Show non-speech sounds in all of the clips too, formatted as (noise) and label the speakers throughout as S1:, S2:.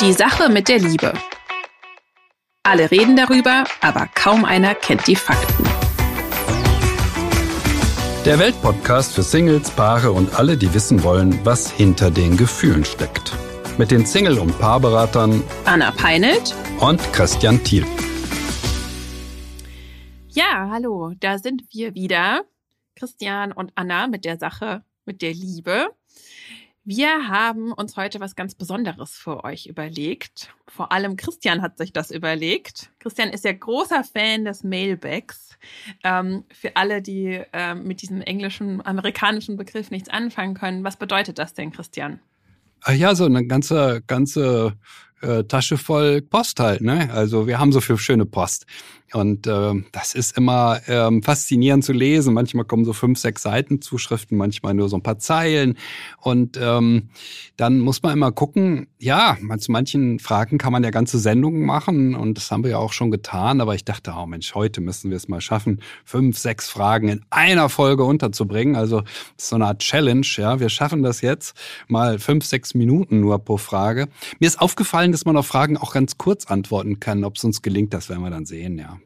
S1: Die Sache mit der Liebe. Alle reden darüber, aber kaum einer kennt die Fakten.
S2: Der Weltpodcast für Singles, Paare und alle, die wissen wollen, was hinter den Gefühlen steckt. Mit den Single- und Paarberatern
S1: Anna Peinelt
S2: und Christian Thiel.
S1: Ja, hallo, da sind wir wieder. Christian und Anna mit der Sache mit der Liebe. Wir haben uns heute was ganz Besonderes für euch überlegt. Vor allem Christian hat sich das überlegt. Christian ist ja großer Fan des Mailbacks. Ähm, für alle, die ähm, mit diesem englischen, amerikanischen Begriff nichts anfangen können, was bedeutet das denn, Christian?
S2: Ah ja, so eine ganze, ganze äh, Tasche voll Post halt. Ne? Also wir haben so viel schöne Post. Und äh, das ist immer ähm, faszinierend zu lesen. Manchmal kommen so fünf, sechs Seiten Zuschriften, manchmal nur so ein paar Zeilen. Und ähm, dann muss man immer gucken, ja, zu manchen Fragen kann man ja ganze Sendungen machen und das haben wir ja auch schon getan. Aber ich dachte, oh Mensch, heute müssen wir es mal schaffen, fünf, sechs Fragen in einer Folge unterzubringen. Also so eine Art Challenge. Ja, wir schaffen das jetzt mal fünf, sechs Minuten nur pro Frage. Mir ist aufgefallen, dass man auf Fragen auch ganz kurz antworten kann. Ob es uns gelingt, das werden wir dann sehen, ja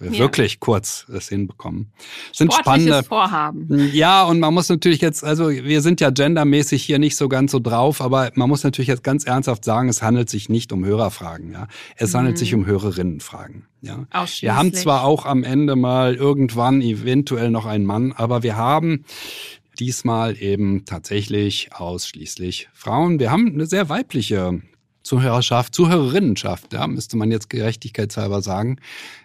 S2: ja. wirklich kurz es hinbekommen.
S1: Sind spannende Vorhaben.
S2: Ja, und man muss natürlich jetzt, also wir sind ja gendermäßig hier nicht so ganz so drauf, aber man muss natürlich jetzt ganz ernsthaft sagen, es handelt sich nicht um Hörerfragen, ja. Es handelt mhm. sich um Hörerinnenfragen. Ja. Wir haben zwar auch am Ende mal irgendwann eventuell noch einen Mann, aber wir haben diesmal eben tatsächlich ausschließlich Frauen. Wir haben eine sehr weibliche Zuhörerschaft, Zuhörerinnenschaft, ja, müsste man jetzt gerechtigkeitshalber sagen.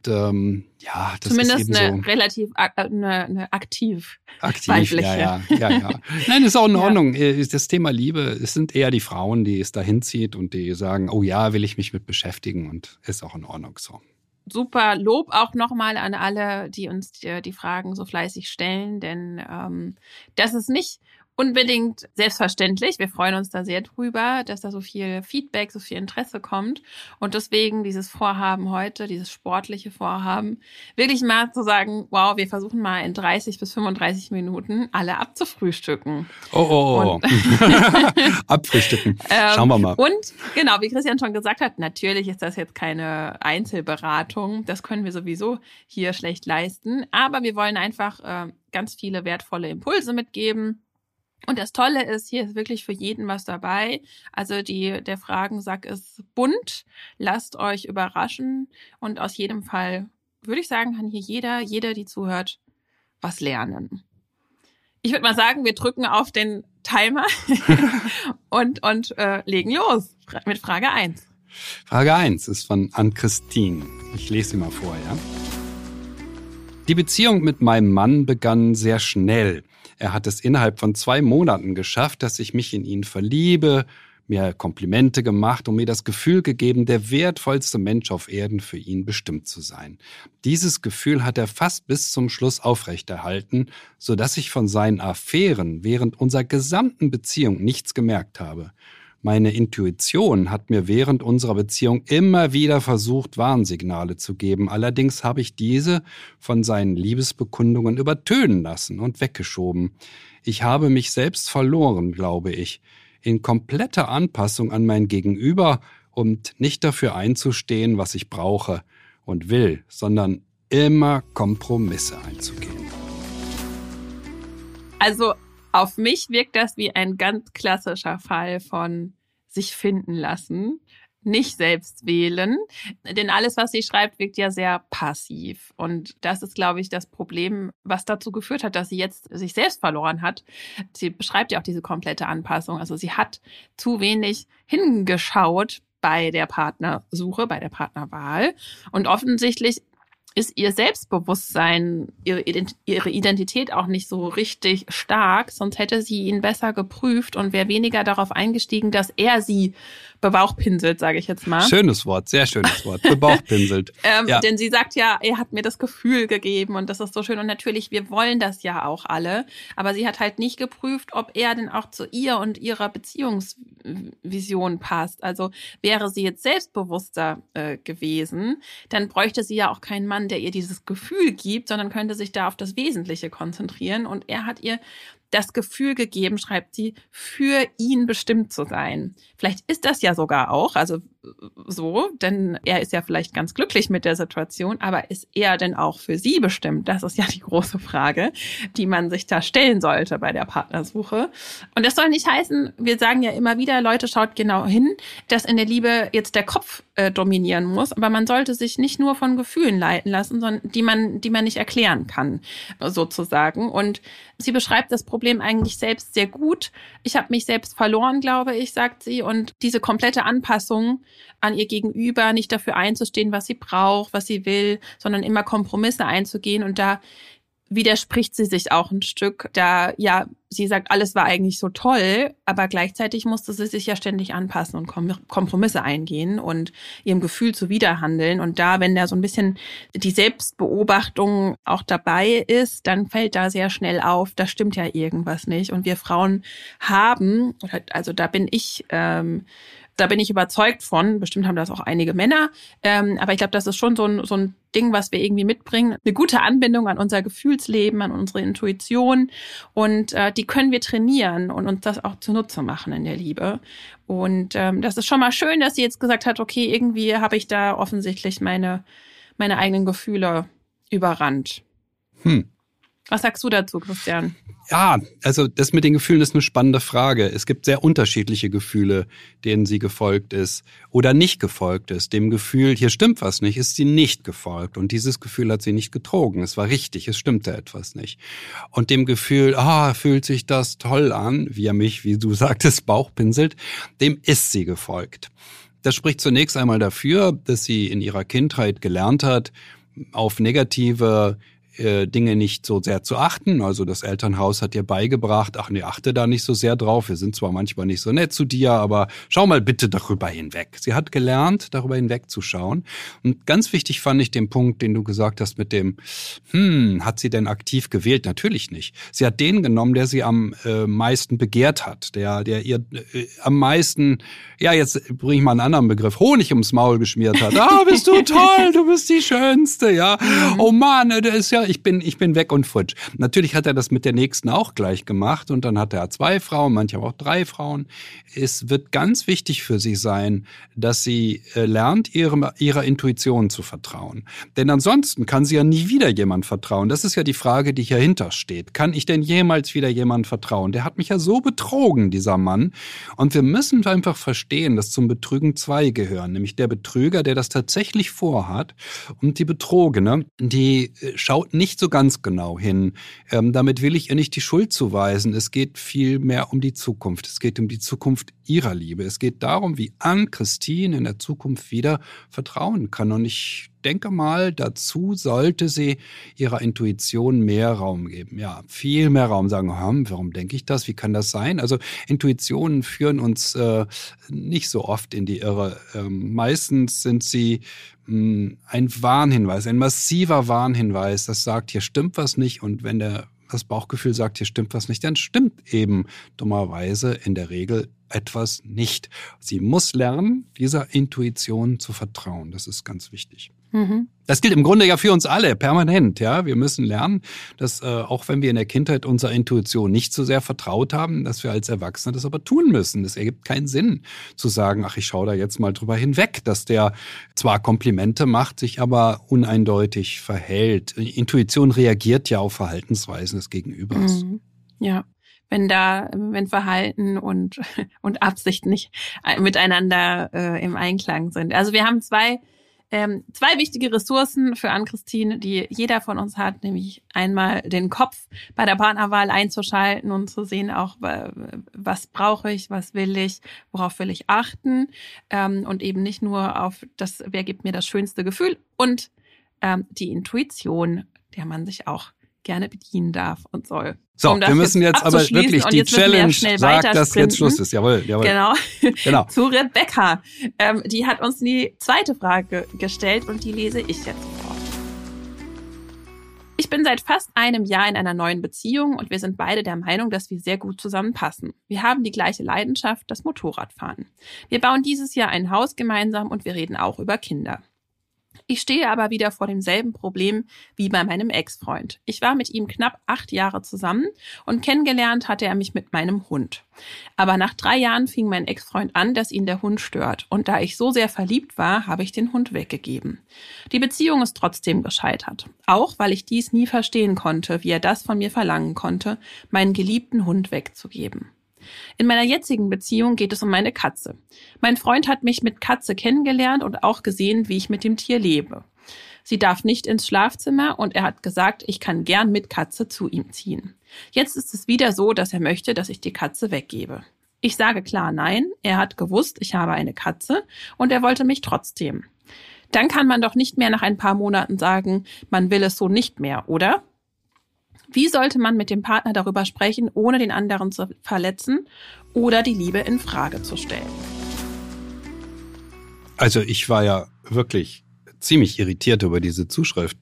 S2: Und, ähm, ja,
S1: das Zumindest ist eben eine so relativ äh, eine, eine aktiv,
S2: aktiv weibliche. Ja, ja, ja, ja. (laughs) Nein, ist auch in Ordnung. Ja. Äh, das Thema Liebe, es sind eher die Frauen, die es dahin zieht und die sagen, oh ja, will ich mich mit beschäftigen und ist auch in Ordnung so.
S1: Super Lob auch nochmal an alle, die uns die, die Fragen so fleißig stellen, denn ähm, das ist nicht unbedingt selbstverständlich. Wir freuen uns da sehr drüber, dass da so viel Feedback, so viel Interesse kommt. Und deswegen dieses Vorhaben heute, dieses sportliche Vorhaben, wirklich mal zu sagen, wow, wir versuchen mal in 30 bis 35 Minuten alle abzufrühstücken.
S2: Oh, oh, oh. (laughs) Abfrühstücken. Ähm, Schauen wir mal.
S1: Und genau, wie Christian schon gesagt hat, natürlich ist das jetzt keine Einzelberatung. Das können wir sowieso hier schlecht leisten. Aber wir wollen einfach äh, ganz viele wertvolle Impulse mitgeben und das Tolle ist, hier ist wirklich für jeden was dabei. Also die, der Fragensack ist bunt. Lasst euch überraschen. Und aus jedem Fall würde ich sagen, kann hier jeder, jeder, die zuhört, was lernen. Ich würde mal sagen, wir drücken auf den Timer (laughs) und, und äh, legen los mit Frage eins.
S2: Frage eins ist von Ann-Christine. Ich lese sie mal vor, ja. Die Beziehung mit meinem Mann begann sehr schnell. Er hat es innerhalb von zwei Monaten geschafft, dass ich mich in ihn verliebe, mir Komplimente gemacht und mir das Gefühl gegeben, der wertvollste Mensch auf Erden für ihn bestimmt zu sein. Dieses Gefühl hat er fast bis zum Schluss aufrechterhalten, so dass ich von seinen Affären während unserer gesamten Beziehung nichts gemerkt habe. Meine Intuition hat mir während unserer Beziehung immer wieder versucht, Warnsignale zu geben. Allerdings habe ich diese von seinen Liebesbekundungen übertönen lassen und weggeschoben. Ich habe mich selbst verloren, glaube ich, in kompletter Anpassung an mein Gegenüber und nicht dafür einzustehen, was ich brauche und will, sondern immer Kompromisse einzugehen.
S1: Also auf mich wirkt das wie ein ganz klassischer Fall von sich finden lassen, nicht selbst wählen. Denn alles, was sie schreibt, wirkt ja sehr passiv. Und das ist, glaube ich, das Problem, was dazu geführt hat, dass sie jetzt sich selbst verloren hat. Sie beschreibt ja auch diese komplette Anpassung. Also sie hat zu wenig hingeschaut bei der Partnersuche, bei der Partnerwahl. Und offensichtlich ist ihr Selbstbewusstsein, ihre Identität auch nicht so richtig stark, sonst hätte sie ihn besser geprüft und wäre weniger darauf eingestiegen, dass er sie bebauchpinselt, sage ich jetzt mal.
S2: Schönes Wort, sehr schönes Wort, bebauchpinselt. (laughs)
S1: ähm, ja. Denn sie sagt ja, er hat mir das Gefühl gegeben und das ist so schön und natürlich, wir wollen das ja auch alle, aber sie hat halt nicht geprüft, ob er denn auch zu ihr und ihrer Beziehungsvision passt. Also wäre sie jetzt selbstbewusster äh, gewesen, dann bräuchte sie ja auch keinen Mann, der ihr dieses Gefühl gibt, sondern könnte sich da auf das Wesentliche konzentrieren und er hat ihr das Gefühl gegeben, schreibt sie, für ihn bestimmt zu sein. Vielleicht ist das ja sogar auch, also so, denn er ist ja vielleicht ganz glücklich mit der Situation, aber ist er denn auch für sie bestimmt? Das ist ja die große Frage, die man sich da stellen sollte bei der Partnersuche. Und das soll nicht heißen, wir sagen ja immer wieder, Leute, schaut genau hin, dass in der Liebe jetzt der Kopf äh, dominieren muss, aber man sollte sich nicht nur von Gefühlen leiten lassen, sondern die man, die man nicht erklären kann, sozusagen. Und sie beschreibt das Problem eigentlich selbst sehr gut. Ich habe mich selbst verloren, glaube ich, sagt sie, und diese komplette Anpassung an ihr Gegenüber, nicht dafür einzustehen, was sie braucht, was sie will, sondern immer Kompromisse einzugehen. Und da widerspricht sie sich auch ein Stück, da ja, sie sagt, alles war eigentlich so toll, aber gleichzeitig musste sie sich ja ständig anpassen und Kompromisse eingehen und ihrem Gefühl zuwiderhandeln. Und da, wenn da so ein bisschen die Selbstbeobachtung auch dabei ist, dann fällt da sehr schnell auf, da stimmt ja irgendwas nicht. Und wir Frauen haben, also da bin ich ähm, da bin ich überzeugt von. Bestimmt haben das auch einige Männer. Ähm, aber ich glaube, das ist schon so ein, so ein Ding, was wir irgendwie mitbringen. Eine gute Anbindung an unser Gefühlsleben, an unsere Intuition. Und äh, die können wir trainieren und uns das auch zunutze machen in der Liebe. Und ähm, das ist schon mal schön, dass sie jetzt gesagt hat, okay, irgendwie habe ich da offensichtlich meine, meine eigenen Gefühle überrannt. Hm. Was sagst du dazu, Christian?
S2: Ja, also das mit den Gefühlen ist eine spannende Frage. Es gibt sehr unterschiedliche Gefühle, denen sie gefolgt ist oder nicht gefolgt ist. Dem Gefühl, hier stimmt was nicht, ist sie nicht gefolgt. Und dieses Gefühl hat sie nicht getrogen. Es war richtig, es stimmte etwas nicht. Und dem Gefühl, ah, fühlt sich das toll an, wie er mich, wie du sagtest, Bauchpinselt, dem ist sie gefolgt. Das spricht zunächst einmal dafür, dass sie in ihrer Kindheit gelernt hat, auf negative äh, Dinge nicht so sehr zu achten. Also das Elternhaus hat dir beigebracht, ach nee, achte da nicht so sehr drauf. Wir sind zwar manchmal nicht so nett zu dir, aber schau mal bitte darüber hinweg. Sie hat gelernt, darüber hinwegzuschauen. Und ganz wichtig fand ich den Punkt, den du gesagt hast mit dem, hm, hat sie denn aktiv gewählt? Natürlich nicht. Sie hat den genommen, der sie am äh, meisten begehrt hat, der, der ihr äh, am meisten, ja, jetzt bringe ich mal einen anderen Begriff, Honig ums Maul geschmiert hat. Ah, bist du (laughs) toll, du bist die Schönste, ja. Mhm. Oh Mann, der ist ja ich bin, ich bin weg und futsch. Natürlich hat er das mit der nächsten auch gleich gemacht und dann hat er zwei Frauen, manchmal auch drei Frauen. Es wird ganz wichtig für sie sein, dass sie äh, lernt, ihre, ihrer Intuition zu vertrauen. Denn ansonsten kann sie ja nie wieder jemand vertrauen. Das ist ja die Frage, die hierhinter steht. Kann ich denn jemals wieder jemand vertrauen? Der hat mich ja so betrogen, dieser Mann. Und wir müssen einfach verstehen, dass zum Betrügen zwei gehören. Nämlich der Betrüger, der das tatsächlich vorhat und die Betrogene, die äh, nicht so ganz genau hin. Ähm, damit will ich ihr nicht die Schuld zuweisen. Es geht viel mehr um die Zukunft. Es geht um die Zukunft ihrer Liebe. Es geht darum, wie Anne Christine in der Zukunft wieder vertrauen kann. Und ich denke mal, dazu sollte sie ihrer Intuition mehr Raum geben. Ja, viel mehr Raum sagen, hm, warum denke ich das? Wie kann das sein? Also Intuitionen führen uns äh, nicht so oft in die Irre. Ähm, meistens sind sie ein Warnhinweis, ein massiver Warnhinweis, das sagt, hier stimmt was nicht. Und wenn der das Bauchgefühl sagt, hier stimmt was nicht, dann stimmt eben dummerweise in der Regel etwas nicht. Sie muss lernen, dieser Intuition zu vertrauen. Das ist ganz wichtig. Mhm. Das gilt im Grunde ja für uns alle, permanent. Ja, wir müssen lernen, dass äh, auch wenn wir in der Kindheit unserer Intuition nicht so sehr vertraut haben, dass wir als Erwachsene das aber tun müssen. Es ergibt keinen Sinn zu sagen, ach, ich schaue da jetzt mal drüber hinweg, dass der zwar Komplimente macht, sich aber uneindeutig verhält. Intuition reagiert ja auf Verhaltensweisen des Gegenübers. Mhm.
S1: Ja wenn da, wenn Verhalten und, (laughs) und Absicht nicht miteinander äh, im Einklang sind. Also wir haben zwei ähm, zwei wichtige Ressourcen für Ann-Christine, die jeder von uns hat, nämlich einmal den Kopf bei der Partnerwahl einzuschalten und zu sehen auch, was brauche ich, was will ich, worauf will ich achten. Ähm, und eben nicht nur auf das, wer gibt mir das schönste Gefühl und ähm, die Intuition, der man sich auch gerne bedienen darf und soll.
S2: So, um wir müssen jetzt, jetzt aber wirklich die Challenge sagt, dass jetzt Schluss ist. Jawohl, jawohl.
S1: Genau. genau. (laughs) Zu Rebecca. Ähm, die hat uns die zweite Frage gestellt und die lese ich jetzt vor. Ich bin seit fast einem Jahr in einer neuen Beziehung und wir sind beide der Meinung, dass wir sehr gut zusammenpassen. Wir haben die gleiche Leidenschaft, das Motorradfahren. Wir bauen dieses Jahr ein Haus gemeinsam und wir reden auch über Kinder. Ich stehe aber wieder vor demselben Problem wie bei meinem Ex-Freund. Ich war mit ihm knapp acht Jahre zusammen und kennengelernt hatte er mich mit meinem Hund. Aber nach drei Jahren fing mein Ex-Freund an, dass ihn der Hund stört. Und da ich so sehr verliebt war, habe ich den Hund weggegeben. Die Beziehung ist trotzdem gescheitert. Auch weil ich dies nie verstehen konnte, wie er das von mir verlangen konnte, meinen geliebten Hund wegzugeben. In meiner jetzigen Beziehung geht es um meine Katze. Mein Freund hat mich mit Katze kennengelernt und auch gesehen, wie ich mit dem Tier lebe. Sie darf nicht ins Schlafzimmer und er hat gesagt, ich kann gern mit Katze zu ihm ziehen. Jetzt ist es wieder so, dass er möchte, dass ich die Katze weggebe. Ich sage klar nein, er hat gewusst, ich habe eine Katze und er wollte mich trotzdem. Dann kann man doch nicht mehr nach ein paar Monaten sagen, man will es so nicht mehr, oder? Wie sollte man mit dem Partner darüber sprechen, ohne den anderen zu verletzen oder die Liebe in Frage zu stellen?
S2: Also ich war ja wirklich ziemlich irritiert über diese Zuschrift.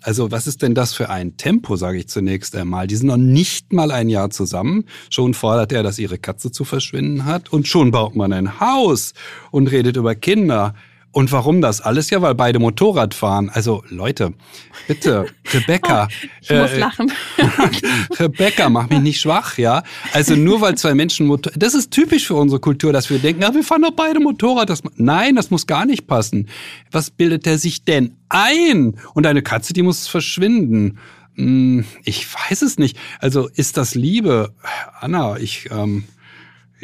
S2: Also was ist denn das für ein Tempo, sage ich zunächst einmal. Die sind noch nicht mal ein Jahr zusammen. Schon fordert er, dass ihre Katze zu verschwinden hat. Und schon baut man ein Haus und redet über Kinder. Und warum das alles? Ja, weil beide Motorrad fahren. Also Leute, bitte, (laughs) Rebecca.
S1: Oh, ich äh, muss lachen. (laughs)
S2: Rebecca, mach mich nicht schwach, ja. Also nur weil zwei Menschen Motorrad, das ist typisch für unsere Kultur, dass wir denken, ja, wir fahren doch beide Motorrad. Das, nein, das muss gar nicht passen. Was bildet er sich denn ein? Und eine Katze, die muss verschwinden. Hm, ich weiß es nicht. Also ist das Liebe? Anna, ich, ähm,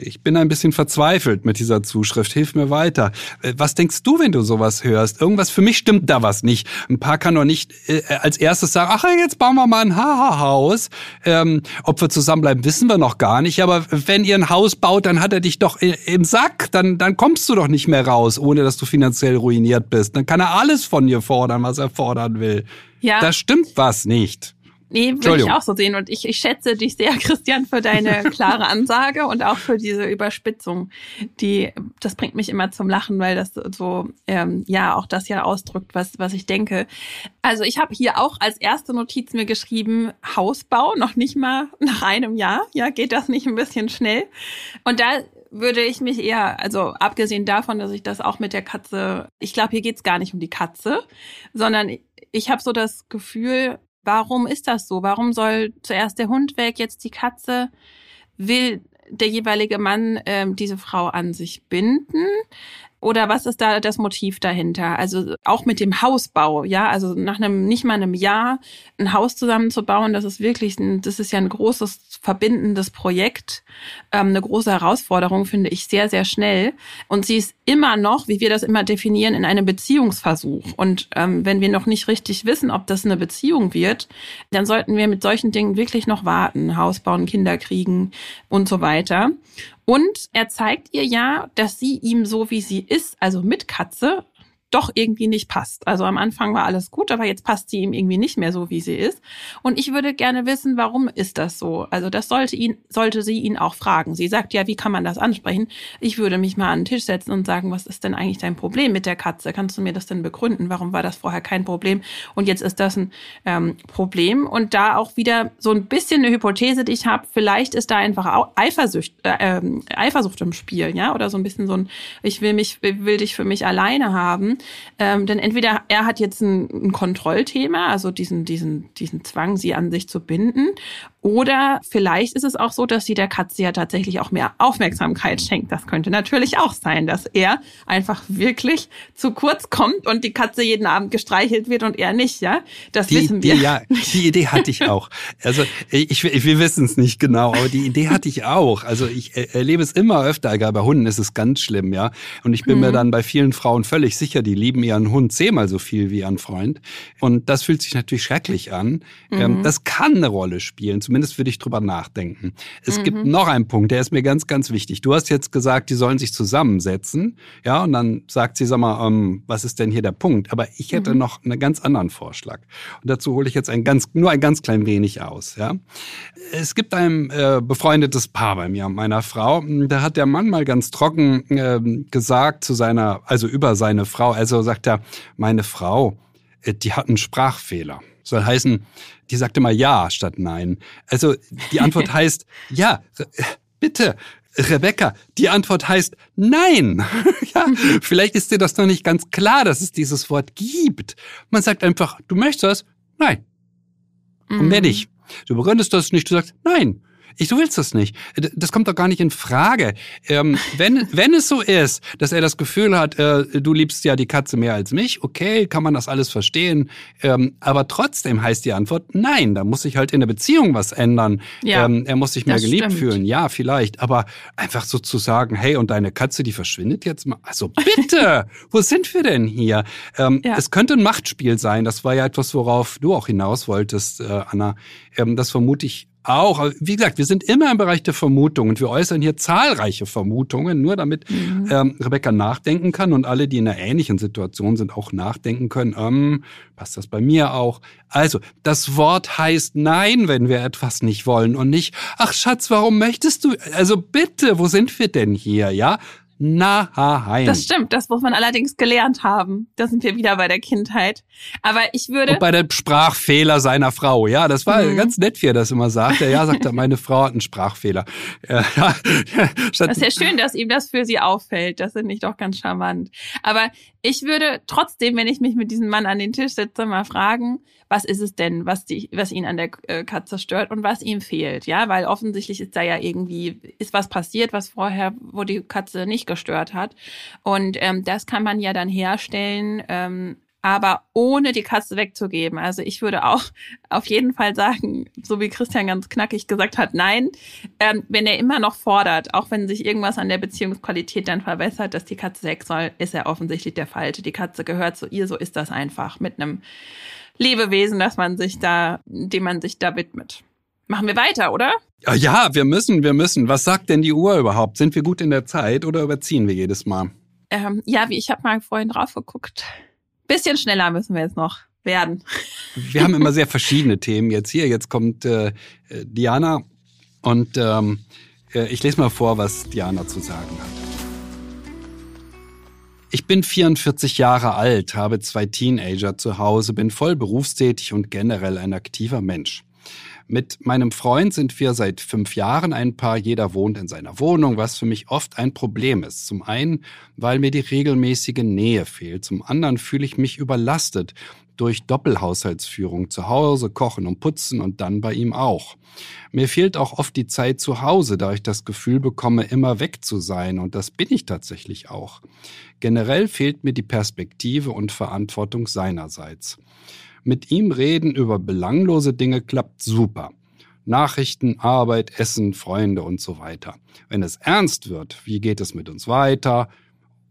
S2: ich bin ein bisschen verzweifelt mit dieser Zuschrift. Hilf mir weiter. Äh, was denkst du, wenn du sowas hörst? Irgendwas für mich stimmt da was nicht. Ein Paar kann doch nicht äh, als erstes sagen, ach, jetzt bauen wir mal ein Haha-Haus. Ähm, ob wir zusammenbleiben, wissen wir noch gar nicht. Aber wenn ihr ein Haus baut, dann hat er dich doch im Sack. Dann, dann kommst du doch nicht mehr raus, ohne dass du finanziell ruiniert bist. Dann kann er alles von dir fordern, was er fordern will. Ja. Da stimmt was nicht.
S1: Nee, würde ich auch so sehen. Und ich, ich schätze dich sehr, (laughs) Christian, für deine (laughs) klare Ansage und auch für diese Überspitzung. Die, das bringt mich immer zum Lachen, weil das so, ähm, ja, auch das ja ausdrückt, was, was ich denke. Also ich habe hier auch als erste Notiz mir geschrieben, Hausbau, noch nicht mal nach einem Jahr. Ja, geht das nicht ein bisschen schnell? Und da würde ich mich eher, also abgesehen davon, dass ich das auch mit der Katze, ich glaube, hier geht's gar nicht um die Katze, sondern ich habe so das Gefühl, Warum ist das so? Warum soll zuerst der Hund weg, jetzt die Katze? Will der jeweilige Mann ähm, diese Frau an sich binden? Oder was ist da das Motiv dahinter? Also auch mit dem Hausbau, ja, also nach einem, nicht mal einem Jahr ein Haus zusammenzubauen, das ist wirklich, ein, das ist ja ein großes verbindendes Projekt, ähm, eine große Herausforderung, finde ich, sehr, sehr schnell. Und sie ist immer noch, wie wir das immer definieren, in einem Beziehungsversuch. Und ähm, wenn wir noch nicht richtig wissen, ob das eine Beziehung wird, dann sollten wir mit solchen Dingen wirklich noch warten. Haus bauen, Kinder kriegen und so weiter. Und er zeigt ihr ja, dass sie ihm so wie sie ist, also mit Katze, doch irgendwie nicht passt. Also am Anfang war alles gut, aber jetzt passt sie ihm irgendwie nicht mehr so, wie sie ist. Und ich würde gerne wissen, warum ist das so? Also das sollte ihn, sollte sie ihn auch fragen. Sie sagt ja, wie kann man das ansprechen? Ich würde mich mal an den Tisch setzen und sagen, was ist denn eigentlich dein Problem mit der Katze? Kannst du mir das denn begründen? Warum war das vorher kein Problem? Und jetzt ist das ein ähm, Problem. Und da auch wieder so ein bisschen eine Hypothese, die ich habe, vielleicht ist da einfach Eifersucht, äh, äh, Eifersucht im Spiel, ja, oder so ein bisschen so ein, ich will mich, will dich für mich alleine haben. Ähm, denn entweder er hat jetzt ein, ein Kontrollthema, also diesen, diesen, diesen Zwang, sie an sich zu binden, oder vielleicht ist es auch so, dass sie der Katze ja tatsächlich auch mehr Aufmerksamkeit schenkt. Das könnte natürlich auch sein, dass er einfach wirklich zu kurz kommt und die Katze jeden Abend gestreichelt wird und er nicht, ja? Das
S2: die,
S1: wissen wir.
S2: Die, ja, (laughs) die Idee hatte ich auch. Also ich, ich wir wissen es nicht genau, aber die Idee hatte ich auch. Also ich erlebe es immer öfter, egal bei Hunden ist es ganz schlimm, ja. Und ich bin mhm. mir dann bei vielen Frauen völlig sicher, die lieben ihren Hund zehnmal so viel wie ihren Freund. Und das fühlt sich natürlich schrecklich an. Ähm, mhm. Das kann eine Rolle spielen Zumindest würde ich drüber nachdenken. Es mhm. gibt noch einen Punkt, der ist mir ganz, ganz wichtig. Du hast jetzt gesagt, die sollen sich zusammensetzen. Ja, und dann sagt sie, sag mal, ähm, was ist denn hier der Punkt? Aber ich hätte mhm. noch einen ganz anderen Vorschlag. Und dazu hole ich jetzt ein ganz, nur ein ganz klein wenig aus. Ja, es gibt ein äh, befreundetes Paar bei mir, meiner Frau. Da hat der Mann mal ganz trocken äh, gesagt zu seiner, also über seine Frau. Also sagt er, meine Frau, äh, die hat einen Sprachfehler. Soll heißen, die sagte mal ja statt nein. Also die Antwort (laughs) heißt, ja, bitte, Rebecca, die Antwort heißt nein. (laughs) ja, vielleicht ist dir das noch nicht ganz klar, dass es dieses Wort gibt. Man sagt einfach, du möchtest das? Nein. Und mehr mhm. nicht. Du begründest das nicht, du sagst nein. Ich, du willst das nicht. Das kommt doch gar nicht in Frage. Ähm, wenn, (laughs) wenn es so ist, dass er das Gefühl hat, äh, du liebst ja die Katze mehr als mich, okay, kann man das alles verstehen. Ähm, aber trotzdem heißt die Antwort nein. Da muss sich halt in der Beziehung was ändern. Ja, ähm, er muss sich mehr geliebt stimmt. fühlen. Ja, vielleicht. Aber einfach so zu sagen, hey, und deine Katze, die verschwindet jetzt mal. Also bitte, (laughs) wo sind wir denn hier? Ähm, ja. Es könnte ein Machtspiel sein. Das war ja etwas, worauf du auch hinaus wolltest, äh, Anna. Ähm, das vermute ich auch. Wie gesagt, wir sind immer im Bereich der Vermutungen und wir äußern hier zahlreiche Vermutungen, nur damit mhm. ähm, Rebecca nachdenken kann und alle, die in einer ähnlichen Situation sind, auch nachdenken können. Ähm, passt das bei mir auch? Also, das Wort heißt Nein, wenn wir etwas nicht wollen und nicht, ach Schatz, warum möchtest du? Also bitte, wo sind wir denn hier? Ja, Nein.
S1: Das stimmt, das muss man allerdings gelernt haben. Da sind wir wieder bei der Kindheit. Aber ich würde.
S2: Und bei dem Sprachfehler seiner Frau, ja, das war mhm. ganz nett, wie er das immer sagte. Ja, sagt er, meine Frau hat einen Sprachfehler. Ja, (laughs)
S1: das ist ja schön, dass ihm das für sie auffällt. Das finde ich doch ganz charmant. Aber ich würde trotzdem, wenn ich mich mit diesem Mann an den Tisch setze, mal fragen, was ist es denn, was, die, was ihn an der äh, Katze stört und was ihm fehlt, ja, weil offensichtlich ist da ja irgendwie, ist was passiert, was vorher, wo die Katze nicht gestört hat. Und ähm, das kann man ja dann herstellen, ähm, aber ohne die Katze wegzugeben. Also ich würde auch (laughs) auf jeden Fall sagen, so wie Christian ganz knackig gesagt hat, nein, ähm, wenn er immer noch fordert, auch wenn sich irgendwas an der Beziehungsqualität dann verbessert, dass die Katze weg soll, ist er offensichtlich der Falsche. Die Katze gehört zu ihr, so ist das einfach mit einem Lebewesen, dass man sich da, dem man sich da widmet. Machen wir weiter, oder?
S2: Ja, wir müssen, wir müssen. Was sagt denn die Uhr überhaupt? Sind wir gut in der Zeit oder überziehen wir jedes Mal?
S1: Ähm, ja, wie ich habe mal vorhin drauf geguckt. Bisschen schneller müssen wir jetzt noch werden.
S2: Wir haben immer (laughs) sehr verschiedene Themen jetzt hier. Jetzt kommt äh, Diana und ähm, äh, ich lese mal vor, was Diana zu sagen hat. Ich bin 44 Jahre alt, habe zwei Teenager zu Hause, bin voll berufstätig und generell ein aktiver Mensch. Mit meinem Freund sind wir seit fünf Jahren ein Paar, jeder wohnt in seiner Wohnung, was für mich oft ein Problem ist. Zum einen, weil mir die regelmäßige Nähe fehlt, zum anderen fühle ich mich überlastet durch Doppelhaushaltsführung zu Hause, kochen und putzen und dann bei ihm auch. Mir fehlt auch oft die Zeit zu Hause, da ich das Gefühl bekomme, immer weg zu sein und das bin ich tatsächlich auch. Generell fehlt mir die Perspektive und Verantwortung seinerseits. Mit ihm reden über belanglose Dinge klappt super. Nachrichten, Arbeit, Essen, Freunde und so weiter. Wenn es ernst wird, wie geht es mit uns weiter?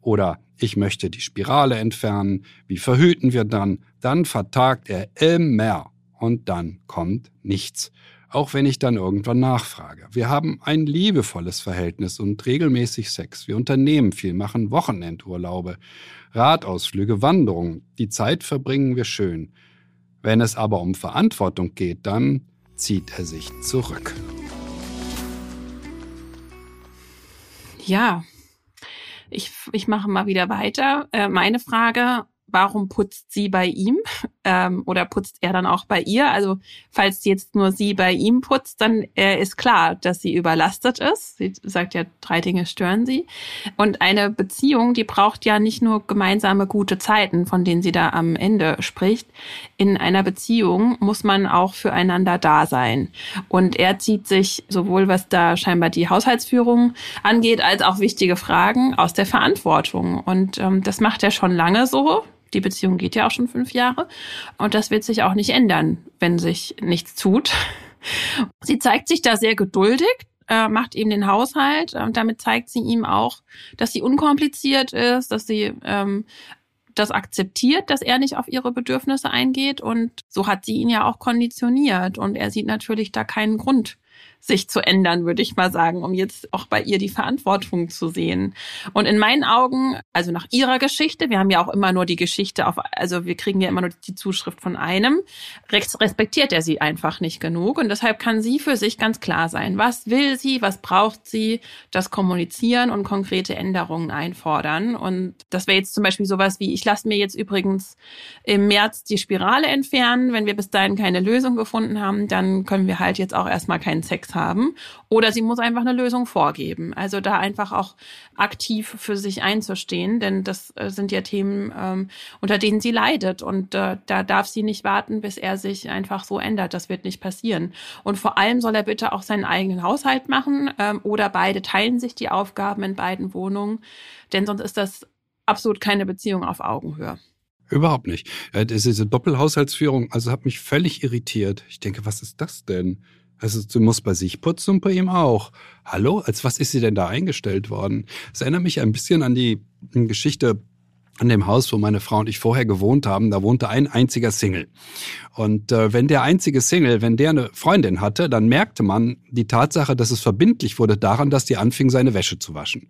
S2: Oder ich möchte die Spirale entfernen, wie verhüten wir dann? Dann vertagt er immer und dann kommt nichts. Auch wenn ich dann irgendwann nachfrage. Wir haben ein liebevolles Verhältnis und regelmäßig Sex. Wir unternehmen viel, machen Wochenendurlaube, Radausflüge, Wanderungen. Die Zeit verbringen wir schön. Wenn es aber um Verantwortung geht, dann zieht er sich zurück.
S1: Ja, ich, ich mache mal wieder weiter. Äh, meine Frage, warum putzt sie bei ihm ähm, oder putzt er dann auch bei ihr? Also falls jetzt nur sie bei ihm putzt, dann äh, ist klar, dass sie überlastet ist. Sie sagt ja, drei Dinge stören sie. Und eine Beziehung, die braucht ja nicht nur gemeinsame gute Zeiten, von denen sie da am Ende spricht. In einer Beziehung muss man auch füreinander da sein. Und er zieht sich sowohl was da scheinbar die Haushaltsführung angeht, als auch wichtige Fragen aus der Verantwortung. Und ähm, das macht er schon lange so die Beziehung geht ja auch schon fünf Jahre. Und das wird sich auch nicht ändern, wenn sich nichts tut. Sie zeigt sich da sehr geduldig, äh, macht ihm den Haushalt. Und damit zeigt sie ihm auch, dass sie unkompliziert ist, dass sie ähm, das akzeptiert, dass er nicht auf ihre Bedürfnisse eingeht. Und so hat sie ihn ja auch konditioniert. Und er sieht natürlich da keinen Grund, sich zu ändern, würde ich mal sagen, um jetzt auch bei ihr die Verantwortung zu sehen. Und in meinen Augen, also nach ihrer Geschichte, wir haben ja auch immer nur die Geschichte auf, also wir kriegen ja immer nur die Zuschrift von einem, respektiert er sie einfach nicht genug. Und deshalb kann sie für sich ganz klar sein, was will sie, was braucht sie, das kommunizieren und konkrete Änderungen einfordern. Und das wäre jetzt zum Beispiel sowas wie, ich lasse mir jetzt übrigens im März die Spirale entfernen. Wenn wir bis dahin keine Lösung gefunden haben, dann können wir halt jetzt auch erstmal keinen Sex Sex haben. Oder sie muss einfach eine Lösung vorgeben. Also da einfach auch aktiv für sich einzustehen, denn das äh, sind ja Themen, ähm, unter denen sie leidet. Und äh, da darf sie nicht warten, bis er sich einfach so ändert. Das wird nicht passieren. Und vor allem soll er bitte auch seinen eigenen Haushalt machen ähm, oder beide teilen sich die Aufgaben in beiden Wohnungen, denn sonst ist das absolut keine Beziehung auf Augenhöhe.
S2: Überhaupt nicht. Diese Doppelhaushaltsführung, also hat mich völlig irritiert. Ich denke, was ist das denn? Also sie muss bei sich putzen und bei ihm auch. Hallo, als was ist sie denn da eingestellt worden? Es erinnert mich ein bisschen an die Geschichte an dem Haus, wo meine Frau und ich vorher gewohnt haben, da wohnte ein einziger Single. Und äh, wenn der einzige Single, wenn der eine Freundin hatte, dann merkte man die Tatsache, dass es verbindlich wurde daran, dass die anfing, seine Wäsche zu waschen.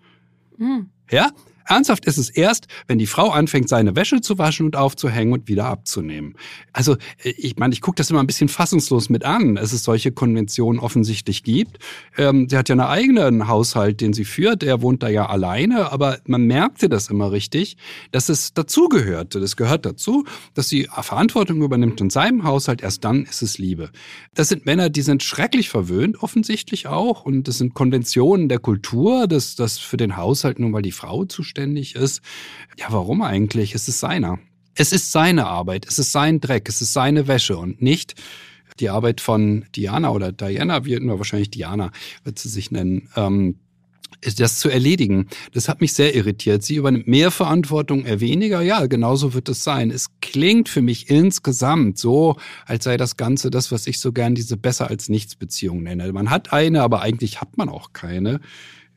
S2: Mhm. Ja, Ernsthaft ist es erst, wenn die Frau anfängt, seine Wäsche zu waschen und aufzuhängen und wieder abzunehmen. Also äh, ich meine, ich gucke das immer ein bisschen fassungslos mit an, dass es solche Konventionen offensichtlich gibt. Ähm, sie hat ja einen eigenen Haushalt, den sie führt. Er wohnt da ja alleine, aber man merkte das immer richtig, dass es dazugehörte. Das gehört dazu, dass sie Verantwortung übernimmt in seinem Haushalt. Erst dann ist es Liebe. Das sind Männer, die sind schrecklich verwöhnt, offensichtlich auch. Und das sind Konventionen der Kultur, dass das für den Haushalt nun mal die Frau zuständig zuständig ist. Ja, warum eigentlich? Es ist seiner. Es ist seine Arbeit, es ist sein Dreck, es ist seine Wäsche und nicht die Arbeit von Diana oder Diana, wie nur wahrscheinlich Diana wird sie sich nennen. Ähm, das zu erledigen. Das hat mich sehr irritiert. Sie übernimmt mehr Verantwortung, er weniger. Ja, genauso wird es sein. Es klingt für mich insgesamt so, als sei das Ganze das, was ich so gern diese besser als nichts Beziehung nenne. Man hat eine, aber eigentlich hat man auch keine.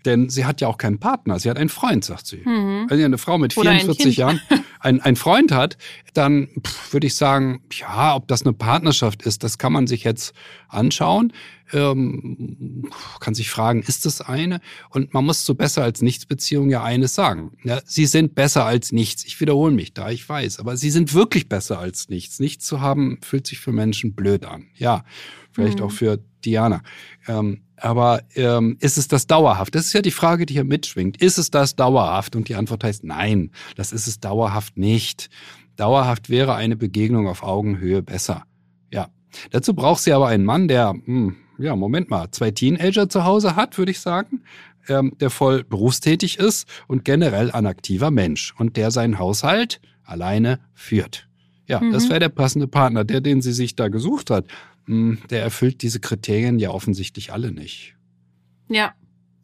S2: Denn sie hat ja auch keinen Partner, sie hat einen Freund, sagt sie. Mhm. Wenn sie eine Frau mit 44 ein Jahren einen, einen Freund hat, dann würde ich sagen, ja, ob das eine Partnerschaft ist, das kann man sich jetzt anschauen. Ähm, kann sich fragen, ist das eine? Und man muss zu besser als nichts Beziehung ja eines sagen. Ja, sie sind besser als nichts. Ich wiederhole mich da, ich weiß. Aber sie sind wirklich besser als nichts. Nichts zu haben, fühlt sich für Menschen blöd an. Ja, vielleicht mhm. auch für Diana. Ähm, aber ähm, ist es das dauerhaft? Das ist ja die Frage, die hier mitschwingt. Ist es das dauerhaft? Und die Antwort heißt nein, das ist es dauerhaft nicht. Dauerhaft wäre eine Begegnung auf Augenhöhe besser. Ja. Dazu braucht sie aber einen Mann, der, hm, ja, Moment mal, zwei Teenager zu Hause hat, würde ich sagen, ähm, der voll berufstätig ist und generell ein aktiver Mensch und der seinen Haushalt alleine führt. Ja, mhm. das wäre der passende Partner, der, den sie sich da gesucht hat. Hm, der erfüllt diese Kriterien ja offensichtlich alle nicht.
S1: Ja.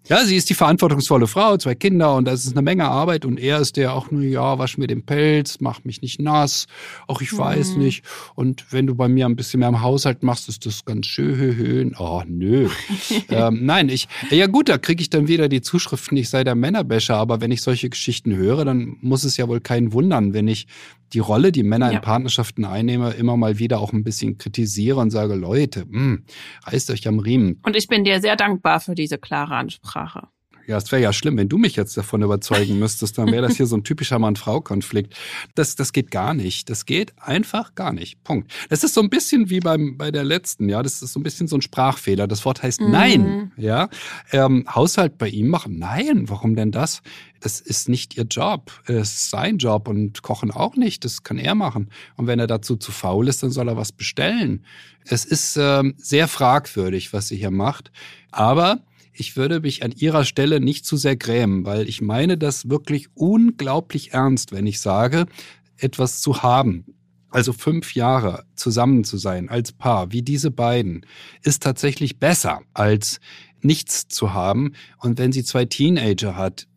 S2: Ja, sie ist die verantwortungsvolle Frau, zwei Kinder und das ist eine Menge Arbeit und er ist der auch nur, ja, wasch mir den Pelz, mach mich nicht nass, auch ich weiß mhm. nicht. Und wenn du bei mir ein bisschen mehr im Haushalt machst, ist das ganz schön. Oh, nö. (laughs) ähm, nein, ich, ja gut, da kriege ich dann wieder die Zuschriften, ich sei der Männerbäscher, aber wenn ich solche Geschichten höre, dann muss es ja wohl keinen wundern, wenn ich die Rolle, die Männer ja. in Partnerschaften einnehme, immer mal wieder auch ein bisschen kritisiere und sage, Leute, mh, hm, reißt euch am Riemen.
S1: Und ich bin dir sehr dankbar für diese klare Ansprache.
S2: Ja, es wäre ja schlimm, wenn du mich jetzt davon überzeugen (laughs) müsstest, dann wäre das hier so ein typischer Mann-Frau-Konflikt. Das, das geht gar nicht. Das geht einfach gar nicht. Punkt. Das ist so ein bisschen wie beim, bei der letzten, ja. Das ist so ein bisschen so ein Sprachfehler. Das Wort heißt mhm. Nein, ja. Ähm, Haushalt bei ihm machen? Nein. Warum denn das? Das ist nicht ihr Job. Es ist sein Job und kochen auch nicht. Das kann er machen. Und wenn er dazu zu faul ist, dann soll er was bestellen. Es ist ähm, sehr fragwürdig, was sie hier macht. Aber ich würde mich an ihrer Stelle nicht zu sehr grämen, weil ich meine das wirklich unglaublich ernst, wenn ich sage, etwas zu haben. Also fünf Jahre zusammen zu sein als Paar, wie diese beiden, ist tatsächlich besser als nichts zu haben. Und wenn sie zwei Teenager hat,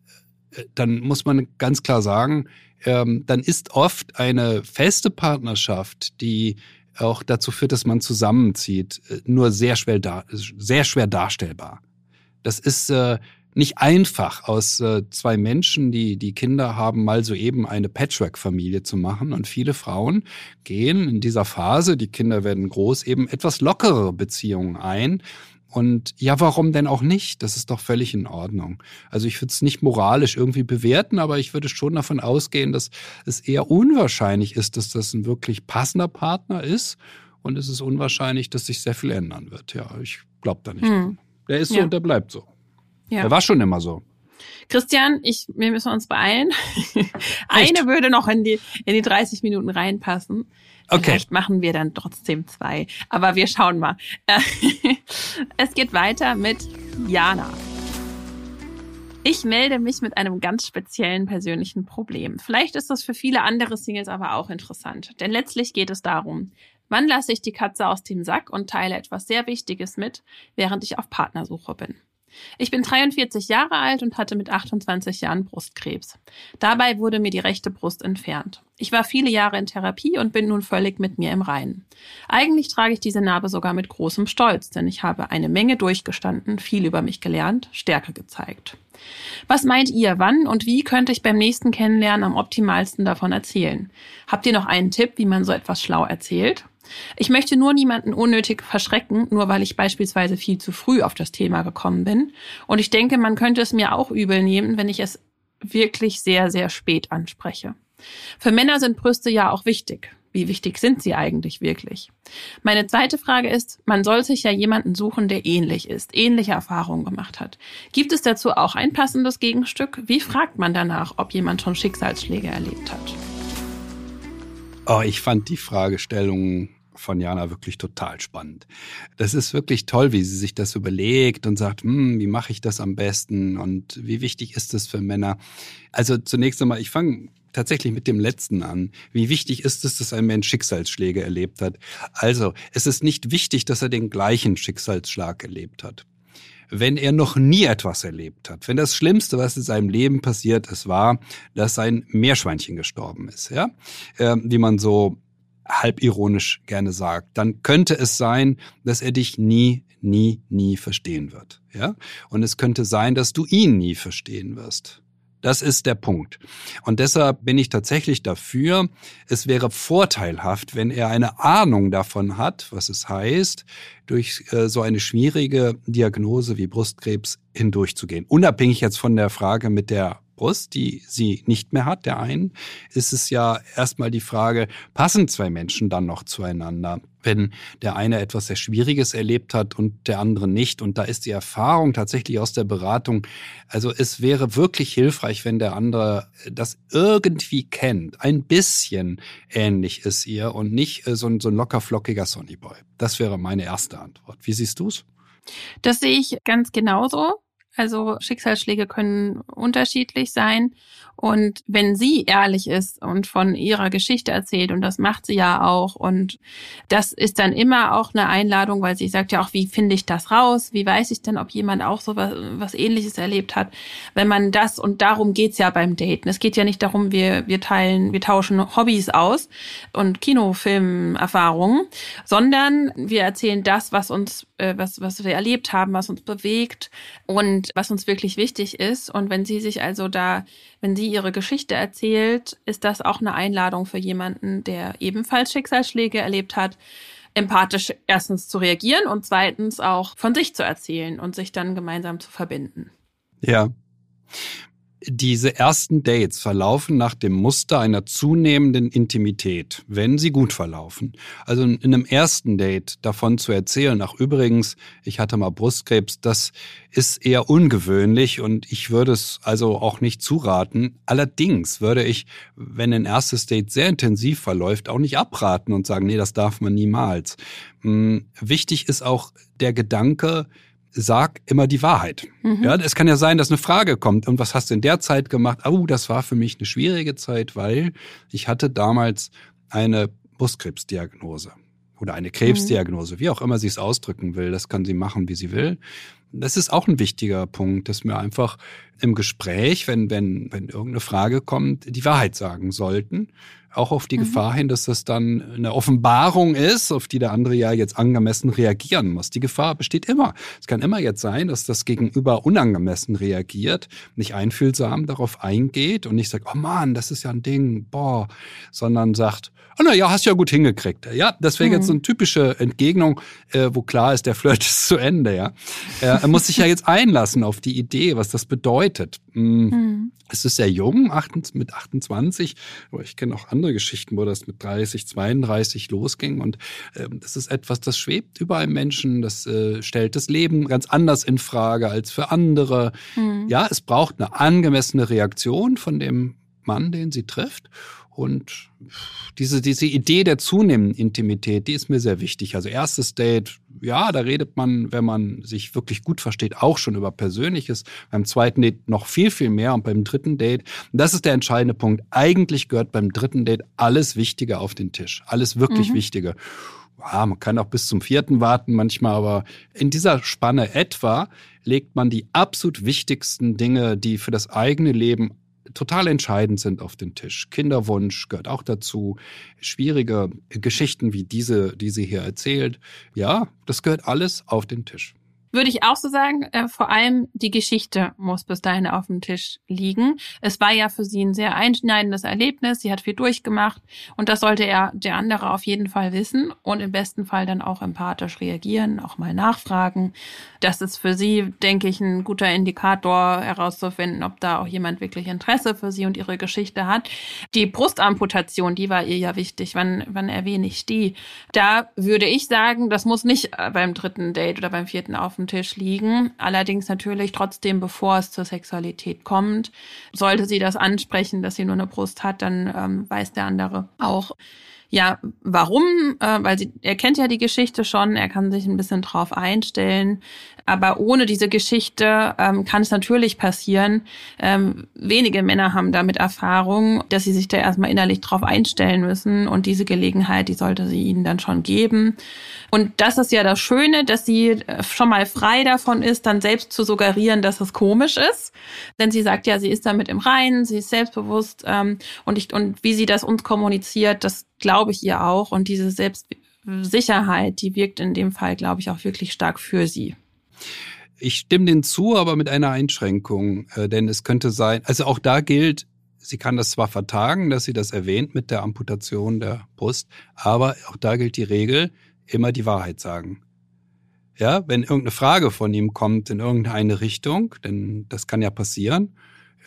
S2: äh, dann muss man ganz klar sagen, ähm, dann ist oft eine feste Partnerschaft, die auch dazu führt, dass man zusammenzieht, äh, nur sehr schwer, sehr schwer darstellbar. Das ist äh, nicht einfach, aus äh, zwei Menschen, die die Kinder haben, mal so eben eine Patchwork-Familie zu machen. Und viele Frauen gehen in dieser Phase, die Kinder werden groß, eben etwas lockere Beziehungen ein. Und ja, warum denn auch nicht? Das ist doch völlig in Ordnung. Also ich würde es nicht moralisch irgendwie bewerten, aber ich würde schon davon ausgehen, dass es eher unwahrscheinlich ist, dass das ein wirklich passender Partner ist. Und es ist unwahrscheinlich, dass sich sehr viel ändern wird. Ja, ich glaube da nicht. Hm. Der ist so ja. und der bleibt so. Ja. Der war schon immer so.
S1: Christian, ich, wir müssen uns beeilen. (laughs) Eine würde noch in die, in die 30 Minuten reinpassen. Okay. Vielleicht machen wir dann trotzdem zwei. Aber wir schauen mal. (laughs) Es geht weiter mit Jana. Ich melde mich mit einem ganz speziellen persönlichen Problem. Vielleicht ist das für viele andere Singles aber auch interessant. Denn letztlich geht es darum, wann lasse ich die Katze aus dem Sack und teile etwas sehr Wichtiges mit, während ich auf Partnersuche bin. Ich bin 43 Jahre alt und hatte mit 28 Jahren Brustkrebs. Dabei wurde mir die rechte Brust entfernt. Ich war viele Jahre in Therapie und bin nun völlig mit mir im Reinen. Eigentlich trage ich diese Narbe sogar mit großem Stolz, denn ich habe eine Menge durchgestanden, viel über mich gelernt, Stärke gezeigt. Was meint ihr, wann und wie könnte ich beim nächsten Kennenlernen am optimalsten davon erzählen? Habt ihr noch einen Tipp, wie man so etwas schlau erzählt? Ich möchte nur niemanden unnötig verschrecken, nur weil ich beispielsweise viel zu früh auf das Thema gekommen bin. Und ich denke, man könnte es mir auch übel nehmen, wenn ich es wirklich sehr, sehr spät anspreche. Für Männer sind Brüste ja auch wichtig. Wie wichtig sind sie eigentlich wirklich? Meine zweite Frage ist, man soll sich ja jemanden suchen, der ähnlich ist, ähnliche Erfahrungen gemacht hat. Gibt es dazu auch ein passendes Gegenstück? Wie fragt man danach, ob jemand schon Schicksalsschläge erlebt hat?
S2: Oh, ich fand die Fragestellung von Jana wirklich total spannend. Das ist wirklich toll, wie sie sich das überlegt und sagt, hm, wie mache ich das am besten und wie wichtig ist das für Männer? Also zunächst einmal, ich fange tatsächlich mit dem letzten an. Wie wichtig ist es, dass ein Mensch Schicksalsschläge erlebt hat? Also, es ist nicht wichtig, dass er den gleichen Schicksalsschlag erlebt hat. Wenn er noch nie etwas erlebt hat, wenn das Schlimmste, was in seinem Leben passiert ist, war, dass sein Meerschweinchen gestorben ist, ja, äh, wie man so halb ironisch gerne sagt, dann könnte es sein, dass er dich nie, nie, nie verstehen wird. Ja? Und es könnte sein, dass du ihn nie verstehen wirst. Das ist der Punkt. Und deshalb bin ich tatsächlich dafür, es wäre vorteilhaft, wenn er eine Ahnung davon hat, was es heißt, durch äh, so eine schwierige Diagnose wie Brustkrebs hindurchzugehen. Unabhängig jetzt von der Frage mit der Brust, die sie nicht mehr hat, der einen, ist es ja erstmal die Frage, passen zwei Menschen dann noch zueinander? Wenn der eine etwas sehr Schwieriges erlebt hat und der andere nicht. Und da ist die Erfahrung tatsächlich aus der Beratung. Also es wäre wirklich hilfreich, wenn der andere das irgendwie kennt, ein bisschen ähnlich ist ihr und nicht äh, so ein, so ein lockerflockiger Sonnyboy. Das wäre meine erste Antwort. Wie siehst du's?
S1: Das sehe ich ganz genauso. Also Schicksalsschläge können unterschiedlich sein. Und wenn sie ehrlich ist und von ihrer Geschichte erzählt, und das macht sie ja auch, und das ist dann immer auch eine Einladung, weil sie sagt ja auch, wie finde ich das raus? Wie weiß ich denn, ob jemand auch so was, was ähnliches erlebt hat? Wenn man das, und darum geht's ja beim Daten. Es geht ja nicht darum, wir, wir teilen, wir tauschen Hobbys aus und Kinofilmerfahrungen, sondern wir erzählen das, was uns, äh, was, was wir erlebt haben, was uns bewegt und was uns wirklich wichtig ist. Und wenn sie sich also da wenn sie ihre Geschichte erzählt, ist das auch eine Einladung für jemanden, der ebenfalls Schicksalsschläge erlebt hat, empathisch erstens zu reagieren und zweitens auch von sich zu erzählen und sich dann gemeinsam zu verbinden.
S2: Ja. Diese ersten Dates verlaufen nach dem Muster einer zunehmenden Intimität, wenn sie gut verlaufen. Also in einem ersten Date davon zu erzählen, ach übrigens, ich hatte mal Brustkrebs, das ist eher ungewöhnlich und ich würde es also auch nicht zuraten. Allerdings würde ich, wenn ein erstes Date sehr intensiv verläuft, auch nicht abraten und sagen, nee, das darf man niemals. Hm, wichtig ist auch der Gedanke, sag immer die Wahrheit. Mhm. Ja, es kann ja sein, dass eine Frage kommt. Und was hast du in der Zeit gemacht? Oh, das war für mich eine schwierige Zeit, weil ich hatte damals eine Brustkrebsdiagnose oder eine Krebsdiagnose, mhm. wie auch immer sie es ausdrücken will. Das kann sie machen, wie sie will. Das ist auch ein wichtiger Punkt, dass wir einfach im Gespräch, wenn, wenn, wenn irgendeine Frage kommt, die Wahrheit sagen sollten auch auf die mhm. Gefahr hin, dass das dann eine Offenbarung ist, auf die der andere ja jetzt angemessen reagieren muss. Die Gefahr besteht immer. Es kann immer jetzt sein, dass das Gegenüber unangemessen reagiert, nicht einfühlsam darauf eingeht und nicht sagt, oh Mann, das ist ja ein Ding, boah, sondern sagt, oh na ja, hast ja gut hingekriegt. Ja, das wäre mhm. jetzt so eine typische Entgegnung, äh, wo klar ist, der Flirt (laughs) ist zu Ende, ja. er muss sich ja jetzt einlassen auf die Idee, was das bedeutet. Mhm. Mhm. Es ist sehr jung, mit 28, aber ich kenne auch andere Geschichten, wo das mit 30, 32 losging. Und äh, das ist etwas, das schwebt über einem Menschen, das äh, stellt das Leben ganz anders in Frage als für andere. Mhm. Ja, es braucht eine angemessene Reaktion von dem Mann, den sie trifft. Und diese, diese Idee der zunehmenden Intimität, die ist mir sehr wichtig. Also erstes Date, ja, da redet man, wenn man sich wirklich gut versteht, auch schon über Persönliches. Beim zweiten Date noch viel, viel mehr und beim dritten Date, das ist der entscheidende Punkt. Eigentlich gehört beim dritten Date alles Wichtige auf den Tisch. Alles wirklich mhm. Wichtige. Ja, man kann auch bis zum vierten warten manchmal, aber in dieser Spanne etwa legt man die absolut wichtigsten Dinge, die für das eigene Leben total entscheidend sind auf den Tisch. Kinderwunsch gehört auch dazu. Schwierige Geschichten wie diese, die sie hier erzählt. Ja, das gehört alles auf den Tisch.
S1: Würde ich auch so sagen, äh, vor allem die Geschichte muss bis dahin auf dem Tisch liegen. Es war ja für sie ein sehr einschneidendes Erlebnis. Sie hat viel durchgemacht und das sollte er der andere auf jeden Fall wissen und im besten Fall dann auch empathisch reagieren, auch mal nachfragen. Das ist für sie, denke ich, ein guter Indikator herauszufinden, ob da auch jemand wirklich Interesse für sie und ihre Geschichte hat. Die Brustamputation, die war ihr ja wichtig. Wann, wann erwähne ich die? Da würde ich sagen, das muss nicht äh, beim dritten Date oder beim vierten auf dem Tisch liegen. Allerdings natürlich trotzdem, bevor es zur Sexualität kommt. Sollte sie das ansprechen, dass sie nur eine Brust hat, dann ähm, weiß der andere auch, ja, warum? Äh, weil sie, er kennt ja die Geschichte schon, er kann sich ein bisschen drauf einstellen. Aber ohne diese Geschichte ähm, kann es natürlich passieren. Ähm, wenige Männer haben damit Erfahrung, dass sie sich da erstmal innerlich drauf einstellen müssen. Und diese Gelegenheit, die sollte sie ihnen dann schon geben. Und das ist ja das Schöne, dass sie äh, schon mal frei davon ist, dann selbst zu suggerieren, dass es komisch ist. Denn sie sagt ja, sie ist damit im Reinen, sie ist selbstbewusst ähm, und, ich, und wie sie das uns kommuniziert, das glaube ich ihr auch. Und diese Selbstsicherheit, die wirkt in dem Fall, glaube ich, auch wirklich stark für sie.
S2: Ich stimme den zu, aber mit einer Einschränkung, äh, denn es könnte sein, also auch da gilt, sie kann das zwar vertagen, dass sie das erwähnt mit der Amputation der Brust, aber auch da gilt die Regel, immer die Wahrheit sagen. Ja, wenn irgendeine Frage von ihm kommt in irgendeine Richtung, denn das kann ja passieren,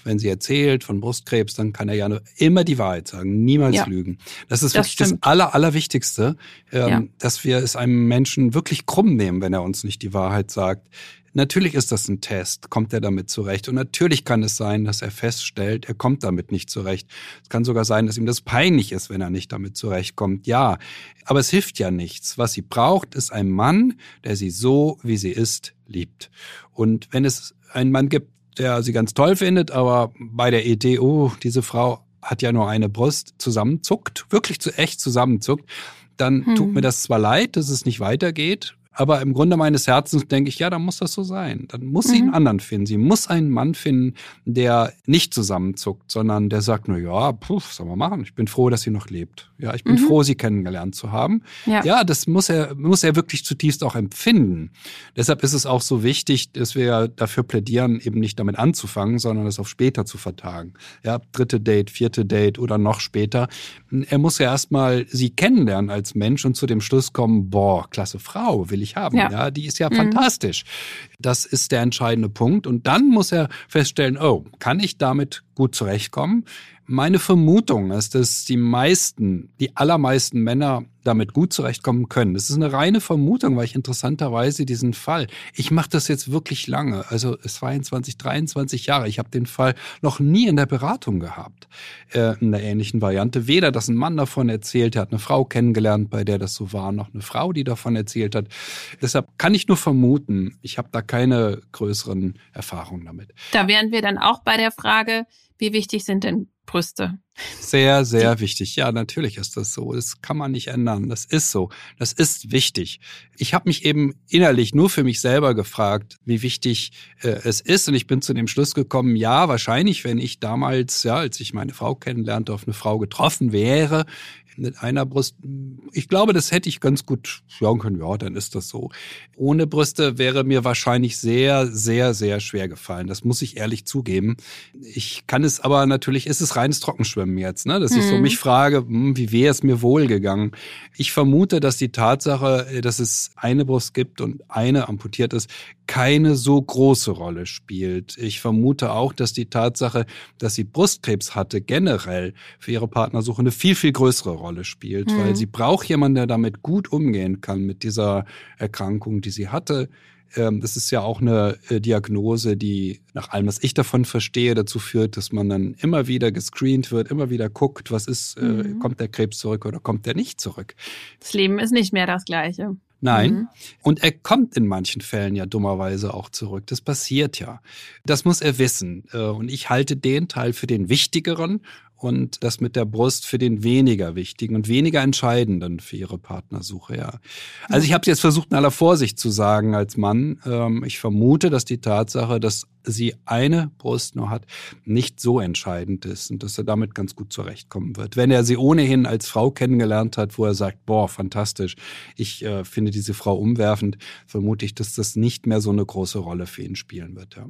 S2: wenn sie erzählt von Brustkrebs, dann kann er ja nur immer die Wahrheit sagen, niemals ja, lügen. Das ist das wirklich stimmt. das Aller, Allerwichtigste, ähm, ja. dass wir es einem Menschen wirklich krumm nehmen, wenn er uns nicht die Wahrheit sagt. Natürlich ist das ein Test, kommt er damit zurecht. Und natürlich kann es sein, dass er feststellt, er kommt damit nicht zurecht. Es kann sogar sein, dass ihm das peinlich ist, wenn er nicht damit zurechtkommt. Ja, aber es hilft ja nichts. Was sie braucht, ist ein Mann, der sie so, wie sie ist, liebt. Und wenn es einen Mann gibt, der sie ganz toll findet, aber bei der Idee, oh, diese Frau hat ja nur eine Brust, zusammenzuckt, wirklich zu echt zusammenzuckt, dann hm. tut mir das zwar leid, dass es nicht weitergeht, aber im Grunde meines Herzens denke ich, ja, dann muss das so sein. Dann muss sie einen mhm. anderen finden. Sie muss einen Mann finden, der nicht zusammenzuckt, sondern der sagt, na ja, puh, soll man machen. Ich bin froh, dass sie noch lebt. Ja, ich bin mhm. froh, sie kennengelernt zu haben. Ja. ja, das muss er, muss er wirklich zutiefst auch empfinden. Deshalb ist es auch so wichtig, dass wir dafür plädieren, eben nicht damit anzufangen, sondern es auf später zu vertagen. Ja, dritte Date, vierte Date oder noch später. Er muss ja erstmal sie kennenlernen als Mensch und zu dem Schluss kommen, boah, klasse Frau, will ich ich haben. Ja, ja die ist ja mhm. fantastisch. Das ist der entscheidende Punkt. Und dann muss er feststellen, oh, kann ich damit gut zurechtkommen? Meine Vermutung ist, dass die meisten, die allermeisten Männer damit gut zurechtkommen können. Das ist eine reine Vermutung, weil ich interessanterweise diesen Fall, ich mache das jetzt wirklich lange, also 22, 23 Jahre. Ich habe den Fall noch nie in der Beratung gehabt, äh, in der ähnlichen Variante. Weder, dass ein Mann davon erzählt, er hat eine Frau kennengelernt, bei der das so war, noch eine Frau, die davon erzählt hat. Deshalb kann ich nur vermuten, ich habe da keine größeren Erfahrungen damit.
S1: Da wären wir dann auch bei der Frage, wie wichtig sind denn Brüste?
S2: Sehr, sehr wichtig. Ja, natürlich ist das so. Das kann man nicht ändern. Das ist so. Das ist wichtig. Ich habe mich eben innerlich nur für mich selber gefragt, wie wichtig äh, es ist. Und ich bin zu dem Schluss gekommen, ja, wahrscheinlich, wenn ich damals, ja, als ich meine Frau kennenlernte, auf eine Frau getroffen wäre, mit einer Brust, ich glaube, das hätte ich ganz gut schauen können. Ja, dann ist das so. Ohne Brüste wäre mir wahrscheinlich sehr, sehr, sehr schwer gefallen. Das muss ich ehrlich zugeben. Ich kann es aber natürlich, ist es reines Trockenschwimmen jetzt, ne? Dass mhm. ich so mhm. mich frage, hm, wie wäre es mir wohl gegangen? Ich vermute, dass die Tatsache, dass es eine Brust gibt und eine amputiert ist, keine so große Rolle spielt. Ich vermute auch, dass die Tatsache, dass sie Brustkrebs hatte, generell für ihre Partnersuche eine viel, viel größere Rolle spielt, mhm. weil sie braucht jemanden, der damit gut umgehen kann, mit dieser Erkrankung, die sie hatte. ähm, das ist ja auch eine äh, Diagnose, die nach allem, was ich davon verstehe, dazu führt, dass man dann immer wieder gescreent wird, immer wieder guckt, was ist, äh, mhm. kommt der Krebs zurück oder kommt der nicht zurück.
S1: Das Leben ist nicht mehr das gleiche.
S2: Nein. Mhm. Und er kommt in manchen Fällen ja dummerweise auch zurück. Das passiert ja. Das muss er wissen. Äh, und ich halte den Teil für den wichtigeren und das mit der Brust für den weniger wichtigen und weniger entscheidenden für ihre Partnersuche, ja. Also ich habe es jetzt versucht, in aller Vorsicht zu sagen als Mann. Ähm, ich vermute, dass die Tatsache, dass sie eine Brust nur hat, nicht so entscheidend ist und dass er damit ganz gut zurechtkommen wird. Wenn er sie ohnehin als Frau kennengelernt hat, wo er sagt, boah, fantastisch, ich äh, finde diese Frau umwerfend, vermute ich, dass das nicht mehr so eine große Rolle für ihn spielen wird, ja.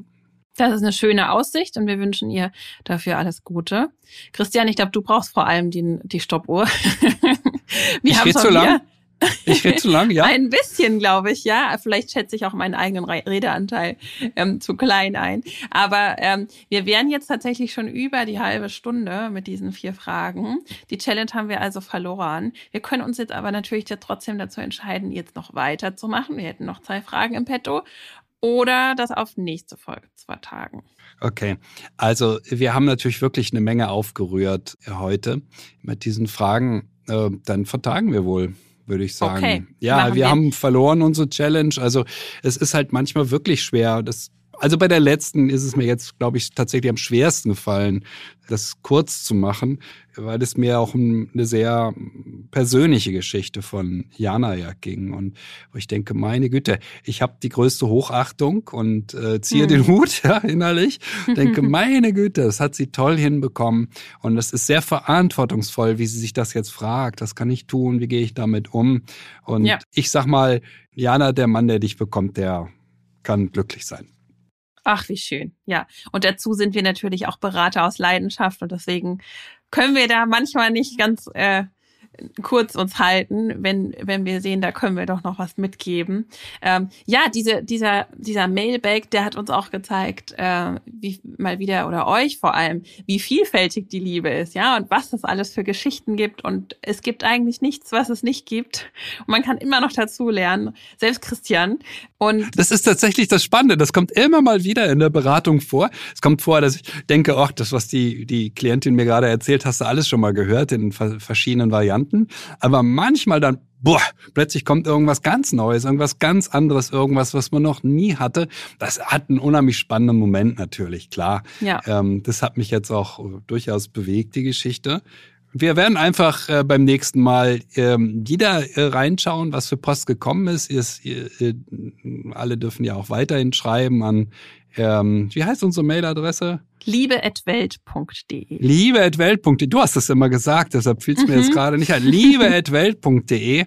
S1: Das ist eine schöne Aussicht und wir wünschen ihr dafür alles Gute. Christian, ich glaube, du brauchst vor allem die, die Stoppuhr. (laughs)
S2: wir ich rede zu lang. Ich rede zu lang, ja. (laughs)
S1: Ein bisschen, glaube ich, ja. Vielleicht schätze ich auch meinen eigenen Redeanteil ähm, zu klein ein. Aber ähm, wir wären jetzt tatsächlich schon über die halbe Stunde mit diesen vier Fragen. Die Challenge haben wir also verloren. Wir können uns jetzt aber natürlich trotzdem dazu entscheiden, jetzt noch weiterzumachen. Wir hätten noch zwei Fragen im Petto oder das auf nächste Folge zu vertagen.
S2: Okay, also wir haben natürlich wirklich eine Menge aufgerührt heute mit diesen Fragen. Äh, dann vertagen wir wohl würde ich sagen. Okay, ja, wir, wir haben verloren unsere Challenge. Also es ist halt manchmal wirklich schwer. Das also bei der letzten ist es mir jetzt, glaube ich, tatsächlich am schwersten gefallen, das kurz zu machen, weil es mir auch um eine sehr persönliche Geschichte von Jana ja ging. Und wo ich denke, meine Güte, ich habe die größte Hochachtung und äh, ziehe hm. den (laughs) Hut ja, innerlich. (laughs) denke, meine Güte, das hat sie toll hinbekommen. Und es ist sehr verantwortungsvoll, wie sie sich das jetzt fragt. Was kann ich tun? Wie gehe ich damit um? Und ja. ich sag mal, Jana, der Mann, der dich bekommt, der kann glücklich sein.
S1: Ach, wie schön. Ja. Und dazu sind wir natürlich auch Berater aus Leidenschaft und deswegen können wir da manchmal nicht ganz äh, kurz uns halten, wenn, wenn wir sehen, da können wir doch noch was mitgeben. Ähm, ja, diese, dieser, dieser Mailback, der hat uns auch gezeigt, äh, wie mal wieder oder euch vor allem, wie vielfältig die Liebe ist, ja, und was es alles für Geschichten gibt. Und es gibt eigentlich nichts, was es nicht gibt. Und man kann immer noch dazu lernen, selbst Christian. Und
S2: das ist tatsächlich das Spannende. Das kommt immer mal wieder in der Beratung vor. Es kommt vor, dass ich denke, ach, das, was die, die Klientin mir gerade erzählt, hast du alles schon mal gehört in verschiedenen Varianten. Varianten. Aber manchmal dann, boah, plötzlich kommt irgendwas ganz Neues, irgendwas ganz anderes, irgendwas, was man noch nie hatte. Das hat einen unheimlich spannenden Moment natürlich, klar. Ja. Ähm, das hat mich jetzt auch durchaus bewegt, die Geschichte. Wir werden einfach äh, beim nächsten Mal ähm, wieder äh, reinschauen, was für Post gekommen ist. Ihr, ihr, alle dürfen ja auch weiterhin schreiben an, ähm, wie heißt unsere Mailadresse?
S1: liebe.welt.de.
S2: Liebe.welt.de. Du hast es immer gesagt, deshalb fiel es mhm. mir jetzt mhm. gerade nicht ein. Liebe.welt.de.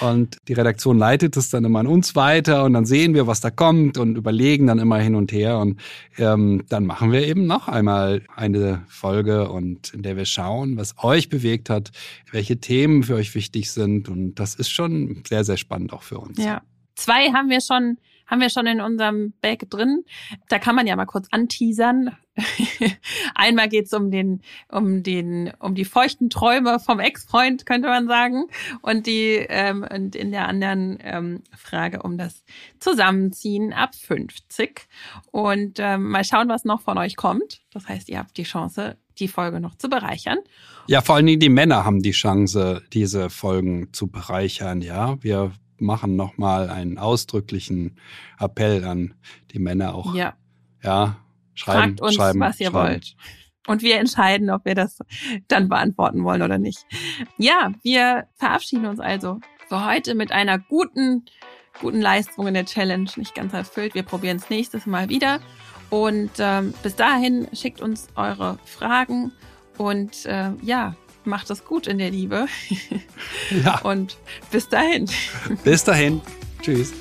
S2: Und die Redaktion leitet es dann immer an uns weiter und dann sehen wir, was da kommt und überlegen dann immer hin und her. Und ähm, dann machen wir eben noch einmal eine Folge und in der wir schauen, was euch bewegt hat, welche Themen für euch wichtig sind. Und das ist schon sehr, sehr spannend auch für uns.
S1: Ja. Zwei haben wir schon haben wir schon in unserem Bag drin. Da kann man ja mal kurz anteasern. (laughs) Einmal geht's um den, um den, um die feuchten Träume vom Ex-Freund, könnte man sagen. Und die, ähm, und in der anderen ähm, Frage um das Zusammenziehen ab 50. Und ähm, mal schauen, was noch von euch kommt. Das heißt, ihr habt die Chance, die Folge noch zu bereichern.
S2: Ja, vor allen Dingen die Männer haben die Chance, diese Folgen zu bereichern. Ja, wir machen nochmal einen ausdrücklichen Appell an die Männer auch. Ja. Ja, schreiben,
S1: Fragt uns,
S2: schreiben,
S1: was ihr
S2: schreiben.
S1: wollt. Und wir entscheiden, ob wir das dann beantworten wollen oder nicht. Ja, wir verabschieden uns also für heute mit einer guten, guten Leistung in der Challenge. Nicht ganz erfüllt. Wir probieren es nächstes Mal wieder. Und ähm, bis dahin schickt uns eure Fragen und äh, ja, macht es gut in der Liebe. ja. Und bis dahin.
S2: Bis dahin. (laughs) Tschüss.